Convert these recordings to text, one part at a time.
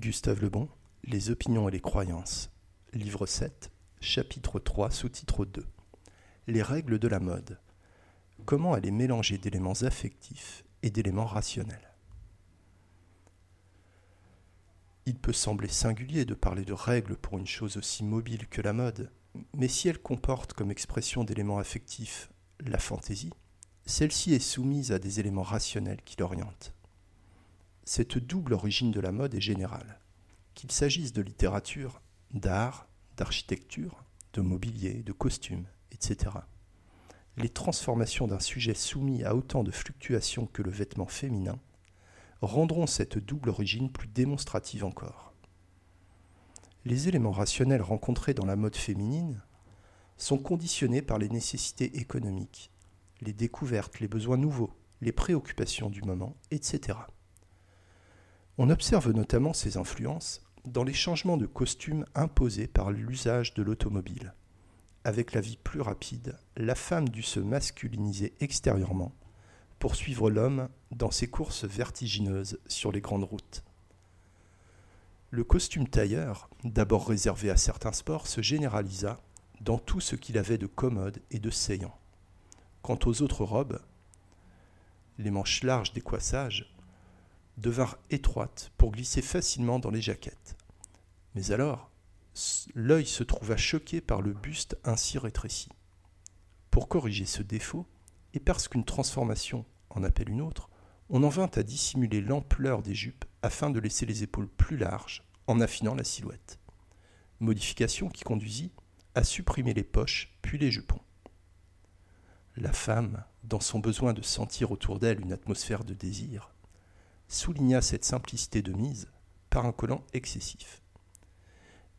Gustave Lebon, Les opinions et les croyances. Livre 7, chapitre 3, sous-titre 2. Les règles de la mode. Comment aller mélanger d'éléments affectifs et d'éléments rationnels? Il peut sembler singulier de parler de règles pour une chose aussi mobile que la mode, mais si elle comporte comme expression d'éléments affectifs la fantaisie, celle-ci est soumise à des éléments rationnels qui l'orientent. Cette double origine de la mode est générale. Qu'il s'agisse de littérature, d'art, d'architecture, de mobilier, de costumes, etc. Les transformations d'un sujet soumis à autant de fluctuations que le vêtement féminin rendront cette double origine plus démonstrative encore. Les éléments rationnels rencontrés dans la mode féminine sont conditionnés par les nécessités économiques, les découvertes, les besoins nouveaux, les préoccupations du moment, etc. On observe notamment ces influences dans les changements de costume imposés par l'usage de l'automobile. Avec la vie plus rapide, la femme dut se masculiniser extérieurement pour suivre l'homme dans ses courses vertigineuses sur les grandes routes. Le costume tailleur, d'abord réservé à certains sports, se généralisa dans tout ce qu'il avait de commode et de saillant. Quant aux autres robes, les manches larges des coissages devinrent étroites pour glisser facilement dans les jaquettes. Mais alors, l'œil se trouva choqué par le buste ainsi rétréci. Pour corriger ce défaut, et parce qu'une transformation en appelle une autre, on en vint à dissimuler l'ampleur des jupes afin de laisser les épaules plus larges en affinant la silhouette. Modification qui conduisit à supprimer les poches puis les jupons. La femme, dans son besoin de sentir autour d'elle une atmosphère de désir, souligna cette simplicité de mise par un collant excessif.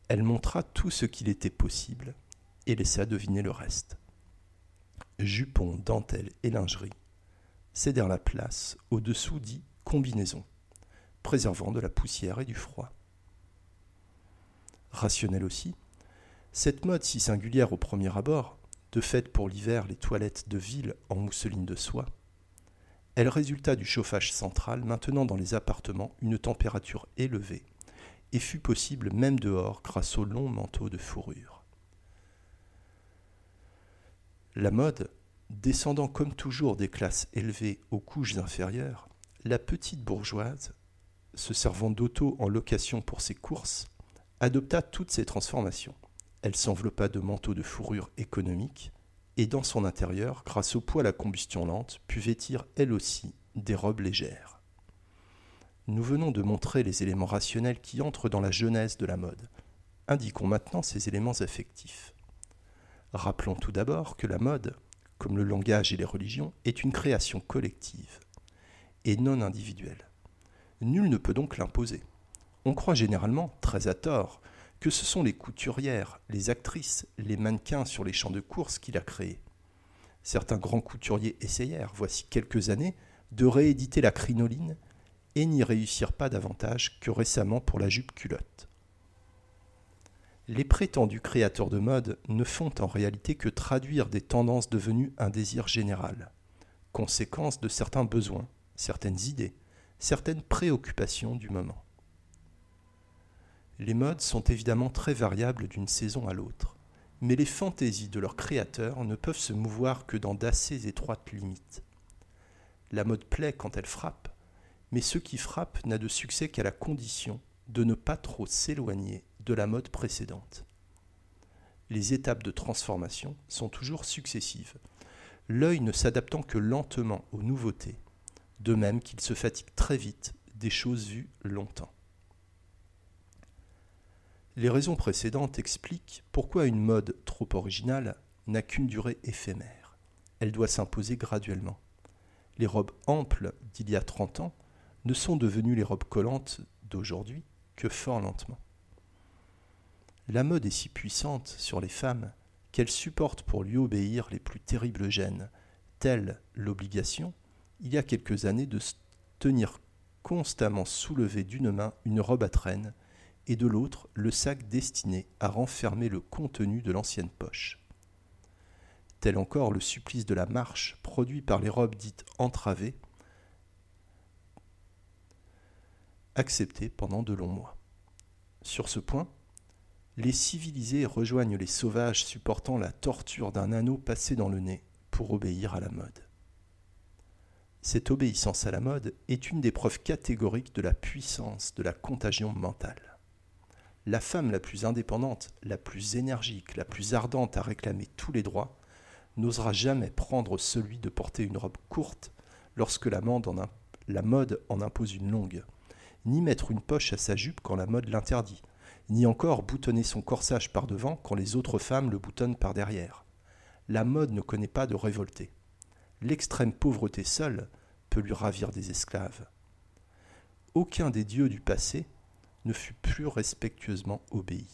Elle montra tout ce qu'il était possible et laissa deviner le reste. Jupons, dentelles et lingerie cédèrent la place au-dessous dit combinaison, préservant de la poussière et du froid. Rationnel aussi, cette mode si singulière au premier abord de fait pour l'hiver les toilettes de ville en mousseline de soie, elle résulta du chauffage central maintenant dans les appartements une température élevée, et fut possible même dehors grâce aux longs manteaux de fourrure. La mode, descendant comme toujours des classes élevées aux couches inférieures, la petite bourgeoise, se servant d'auto en location pour ses courses, adopta toutes ces transformations. Elle s'enveloppa de manteaux de fourrure économique, et dans son intérieur, grâce au poids à la combustion lente, put vêtir elle aussi des robes légères. Nous venons de montrer les éléments rationnels qui entrent dans la genèse de la mode. Indiquons maintenant ces éléments affectifs. Rappelons tout d'abord que la mode, comme le langage et les religions, est une création collective et non individuelle. Nul ne peut donc l'imposer. On croit généralement, très à tort, que ce sont les couturières, les actrices, les mannequins sur les champs de course qu'il a créés. Certains grands couturiers essayèrent, voici quelques années, de rééditer la crinoline et n'y réussirent pas davantage que récemment pour la jupe culotte. Les prétendus créateurs de mode ne font en réalité que traduire des tendances devenues un désir général, conséquence de certains besoins, certaines idées, certaines préoccupations du moment. Les modes sont évidemment très variables d'une saison à l'autre, mais les fantaisies de leurs créateurs ne peuvent se mouvoir que dans d'assez étroites limites. La mode plaît quand elle frappe, mais ce qui frappe n'a de succès qu'à la condition de ne pas trop s'éloigner de la mode précédente. Les étapes de transformation sont toujours successives, l'œil ne s'adaptant que lentement aux nouveautés, de même qu'il se fatigue très vite des choses vues longtemps. Les raisons précédentes expliquent pourquoi une mode trop originale n'a qu'une durée éphémère. Elle doit s'imposer graduellement. Les robes amples d'il y a 30 ans ne sont devenues les robes collantes d'aujourd'hui que fort lentement. La mode est si puissante sur les femmes qu'elle supporte pour lui obéir les plus terribles gènes, telle l'obligation, il y a quelques années, de tenir constamment soulevée d'une main une robe à traîne et de l'autre le sac destiné à renfermer le contenu de l'ancienne poche. Tel encore le supplice de la marche produit par les robes dites entravées, acceptées pendant de longs mois. Sur ce point, les civilisés rejoignent les sauvages supportant la torture d'un anneau passé dans le nez pour obéir à la mode. Cette obéissance à la mode est une des preuves catégoriques de la puissance de la contagion mentale. La femme la plus indépendante, la plus énergique, la plus ardente à réclamer tous les droits, n'osera jamais prendre celui de porter une robe courte lorsque la mode en, impose une longue, ni mettre une poche à sa jupe quand la mode l'interdit, ni encore boutonner son corsage par devant quand les autres femmes le boutonnent par derrière. La mode ne connaît pas de révolté. L'extrême pauvreté seule peut lui ravir des esclaves. Aucun des dieux du passé ne fut plus respectueusement obéi.